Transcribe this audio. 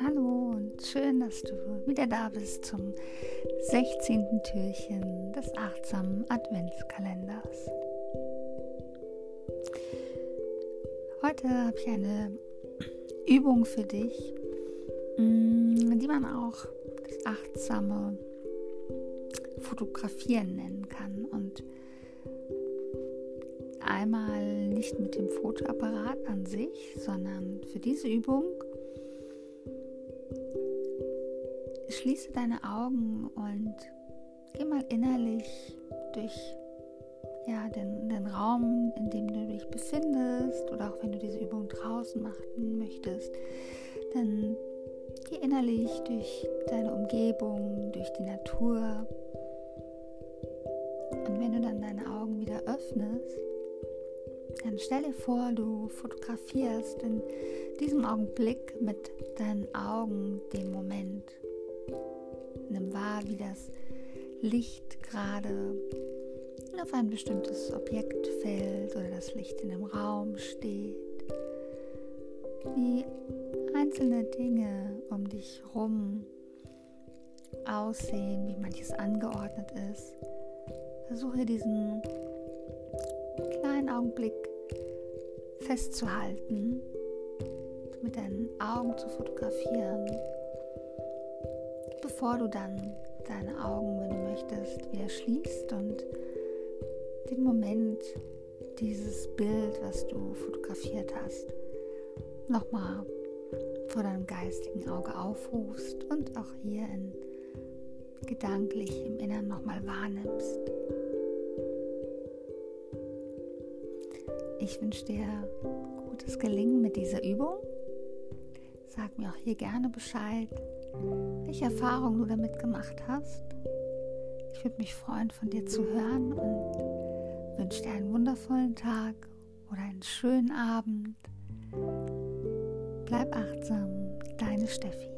Hallo und schön, dass du wieder da bist zum 16. Türchen des achtsamen Adventskalenders. Heute habe ich eine Übung für dich, mm, die man auch das achtsame Fotografieren nennen kann. Und einmal nicht mit dem Fotoapparat an sich, sondern für diese Übung schließe deine Augen und geh mal innerlich durch ja, den, den Raum, in dem du dich befindest oder auch wenn du diese Übung draußen machen möchtest, dann geh innerlich durch deine Umgebung, durch die Natur. Und wenn du dann deine Augen wieder öffnest, dann stell dir vor, du fotografierst in diesem Augenblick mit deinen Augen den Moment. Nimm wahr, wie das Licht gerade auf ein bestimmtes Objekt fällt oder das Licht in dem Raum steht. Wie einzelne Dinge um dich herum aussehen, wie manches angeordnet ist. Versuche diesen kleinen Augenblick festzuhalten, mit deinen Augen zu fotografieren, bevor du dann deine Augen, wenn du möchtest, wieder schließt und den Moment, dieses Bild, was du fotografiert hast, nochmal vor deinem geistigen Auge aufrufst und auch hier in, gedanklich im Innern nochmal wahrnimmst. Ich wünsche dir gutes Gelingen mit dieser Übung. Sag mir auch hier gerne Bescheid, welche Erfahrungen du damit gemacht hast. Ich würde mich freuen, von dir zu hören und wünsche dir einen wundervollen Tag oder einen schönen Abend. Bleib achtsam, deine Steffi.